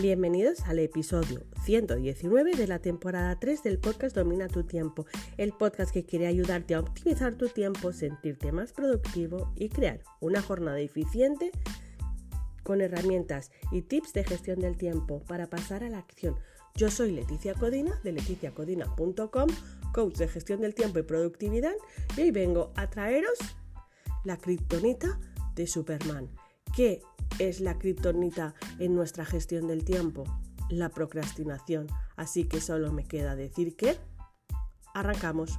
Bienvenidos al episodio 119 de la temporada 3 del podcast Domina tu tiempo, el podcast que quiere ayudarte a optimizar tu tiempo, sentirte más productivo y crear una jornada eficiente con herramientas y tips de gestión del tiempo para pasar a la acción. Yo soy Leticia Codina de leticiacodina.com, coach de gestión del tiempo y productividad, y hoy vengo a traeros la kriptonita de Superman. ¿Qué es la kriptonita en nuestra gestión del tiempo? La procrastinación. Así que solo me queda decir que arrancamos.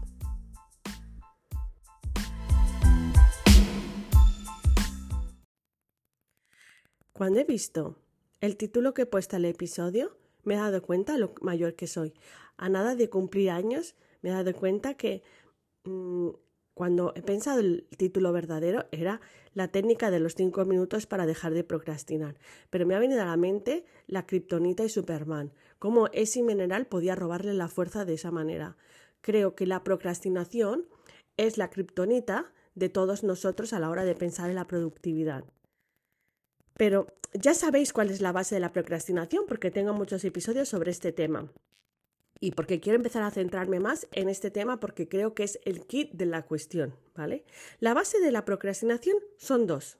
Cuando he visto el título que he puesto al episodio, me he dado cuenta lo mayor que soy. A nada de cumplir años, me he dado cuenta que mm, cuando he pensado el título verdadero era la técnica de los cinco minutos para dejar de procrastinar. Pero me ha venido a la mente la kriptonita y Superman, cómo ese mineral podía robarle la fuerza de esa manera. Creo que la procrastinación es la kriptonita de todos nosotros a la hora de pensar en la productividad. Pero ya sabéis cuál es la base de la procrastinación porque tengo muchos episodios sobre este tema. Y porque quiero empezar a centrarme más en este tema porque creo que es el kit de la cuestión, ¿vale? La base de la procrastinación son dos.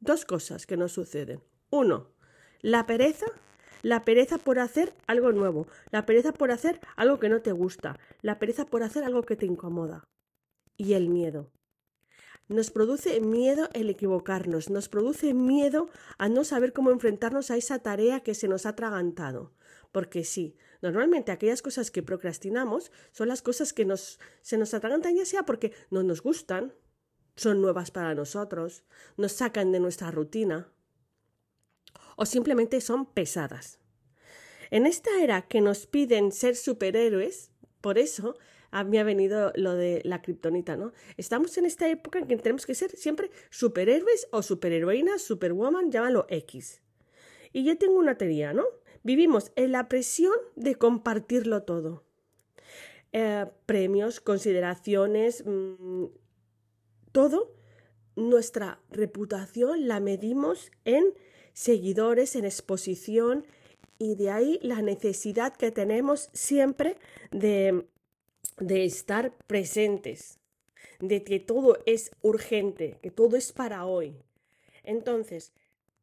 Dos cosas que nos suceden. Uno, la pereza la pereza por hacer algo nuevo, la pereza por hacer algo que no te gusta, la pereza por hacer algo que te incomoda. Y el miedo. Nos produce miedo el equivocarnos, nos produce miedo a no saber cómo enfrentarnos a esa tarea que se nos ha atragantado. Porque sí, normalmente aquellas cosas que procrastinamos son las cosas que nos, se nos atragantan ya sea porque no nos gustan, son nuevas para nosotros, nos sacan de nuestra rutina o simplemente son pesadas. En esta era que nos piden ser superhéroes, por eso a mí ha venido lo de la kriptonita, ¿no? Estamos en esta época en que tenemos que ser siempre superhéroes o superheroínas, superwoman, llámalo X. Y yo tengo una teoría, ¿no? Vivimos en la presión de compartirlo todo. Eh, premios, consideraciones, mm, todo. Nuestra reputación la medimos en seguidores, en exposición, y de ahí la necesidad que tenemos siempre de de estar presentes, de que todo es urgente, que todo es para hoy. Entonces,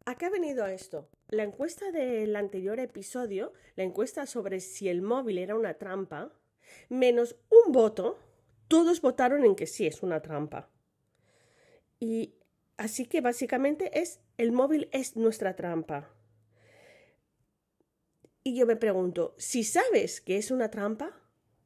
¿a qué ha venido esto? La encuesta del anterior episodio, la encuesta sobre si el móvil era una trampa, menos un voto, todos votaron en que sí es una trampa. Y así que básicamente es el móvil es nuestra trampa. Y yo me pregunto, si sabes que es una trampa,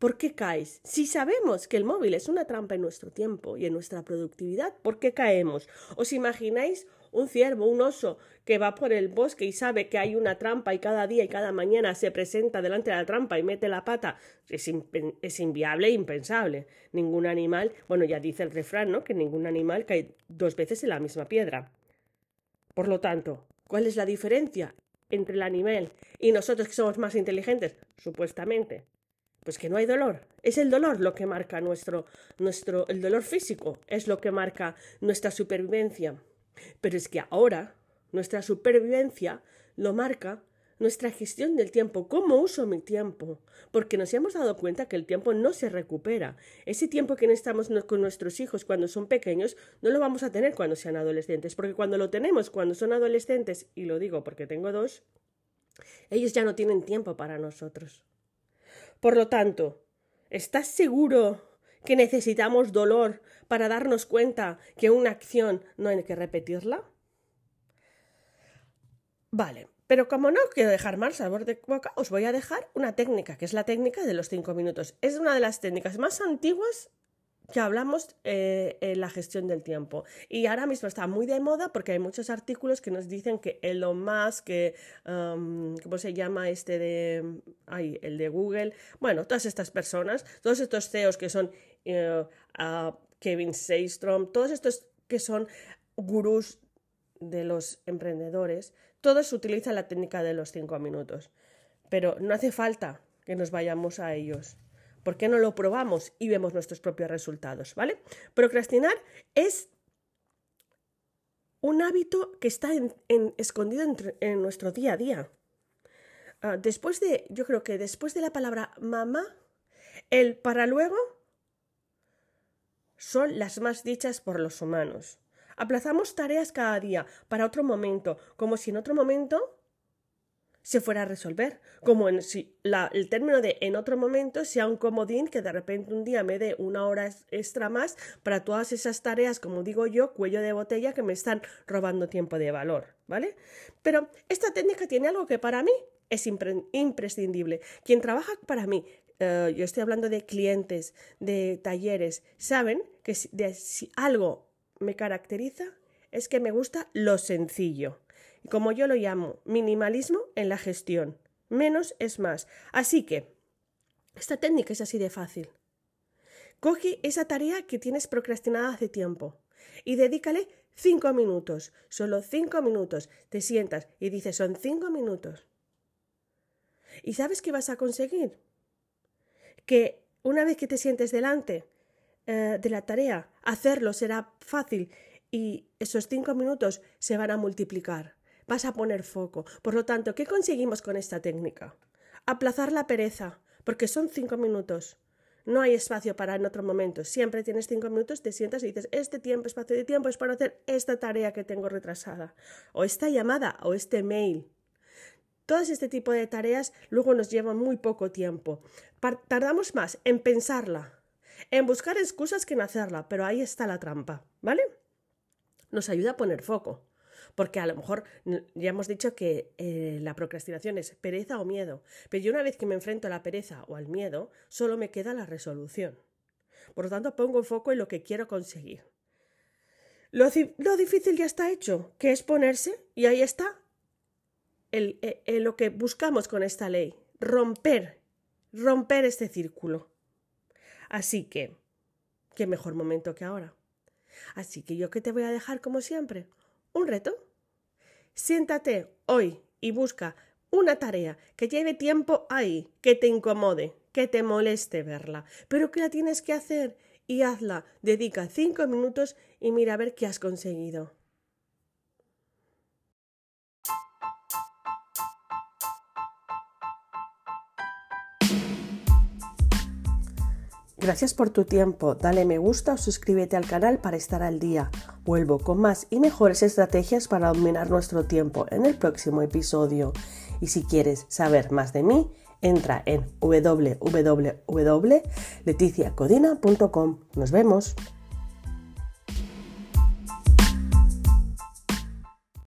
¿Por qué caes? Si sabemos que el móvil es una trampa en nuestro tiempo y en nuestra productividad, ¿por qué caemos? ¿Os imagináis un ciervo, un oso que va por el bosque y sabe que hay una trampa y cada día y cada mañana se presenta delante de la trampa y mete la pata? Es, inviable e impensable. Ningún animal, bueno, ya dice el refrán, ¿no? Que ningún animal cae dos veces en la misma piedra. Por lo tanto, ¿cuál es la diferencia entre el animal y nosotros que somos más inteligentes? Supuestamente. Pues que no hay dolor. Es el dolor lo que marca nuestro, nuestro, el dolor físico es lo que marca nuestra supervivencia. Pero es que ahora nuestra supervivencia lo marca nuestra gestión del tiempo, cómo uso mi tiempo, porque nos hemos dado cuenta que el tiempo no se recupera. Ese tiempo que estamos con nuestros hijos cuando son pequeños no lo vamos a tener cuando sean adolescentes, porque cuando lo tenemos cuando son adolescentes, y lo digo porque tengo dos, ellos ya no tienen tiempo para nosotros. Por lo tanto, ¿estás seguro que necesitamos dolor para darnos cuenta que una acción no hay que repetirla? Vale, pero como no quiero dejar mal sabor de boca, os voy a dejar una técnica, que es la técnica de los cinco minutos. Es una de las técnicas más antiguas que hablamos eh, en la gestión del tiempo. Y ahora mismo está muy de moda porque hay muchos artículos que nos dicen que Elon Musk, que, ¿cómo se llama este de, ay, el de Google? Bueno, todas estas personas, todos estos CEOs que son uh, Kevin Seystrom, todos estos que son gurús de los emprendedores, todos utilizan la técnica de los cinco minutos. Pero no hace falta que nos vayamos a ellos. ¿Por qué no lo probamos y vemos nuestros propios resultados? ¿Vale? Procrastinar es un hábito que está escondido en, nuestro día a día. ah, después de, yo creo que después de la palabra mamá, el para luego son las más dichas por los humanos. Aplazamos tareas cada día para otro momento, como si en otro momento se fuera a resolver, como en si el término de en otro momento sea un comodín que de repente un día me dé una hora extra más para todas esas tareas, como digo yo, cuello de botella que me están robando tiempo de valor, ¿vale? Pero esta técnica tiene algo que para mí es imprescindible. Quien trabaja para mí, eh, yo estoy hablando de clientes, de talleres, saben que si algo me caracteriza es que me gusta lo sencillo como yo lo llamo, minimalismo en la gestión. Menos es más. Así que, esta técnica es así de fácil. Coge esa tarea que tienes procrastinada hace tiempo y dedícale cinco minutos, solo cinco minutos. Te sientas y dices, son cinco minutos. ¿Y sabes qué vas a conseguir? Que una vez que te sientes delante eh, de la tarea, hacerlo será fácil y esos cinco minutos se van a multiplicar vas a poner foco. Por lo tanto, ¿qué conseguimos con esta técnica? Aplazar la pereza, porque son cinco minutos. No hay espacio para en otro momento. Siempre tienes cinco minutos, te sientas y dices, este tiempo, espacio de tiempo es para hacer esta tarea que tengo retrasada, o esta llamada, o este mail. Todas este tipo de tareas luego nos llevan muy poco tiempo. Tardamos más en pensarla, en buscar excusas que en hacerla, pero ahí está la trampa, ¿vale? Nos ayuda a poner foco porque a lo mejor ya hemos dicho que eh, la procrastinación es pereza o miedo, pero yo una vez que me enfrento a la pereza o al miedo, solo me queda la resolución. Por lo tanto, pongo foco en lo que quiero conseguir. Lo, difícil ya está hecho, que es ponerse, y ahí está el, eh, eh, lo que buscamos con esta ley, romper, romper este círculo. Así que, qué mejor momento que ahora. Así que yo que te voy a dejar como siempre, un reto. Siéntate hoy y busca una tarea que lleve tiempo ahí, que te incomode, que te moleste verla, pero que la tienes que hacer y hazla. Dedica cinco minutos y mira a ver qué has conseguido. Gracias por tu tiempo, dale me gusta o suscríbete al canal para estar al día. Vuelvo con más y mejores estrategias para dominar nuestro tiempo en el próximo episodio. Y si quieres saber más de mí, entra en www.leticiacodina.com. Nos vemos.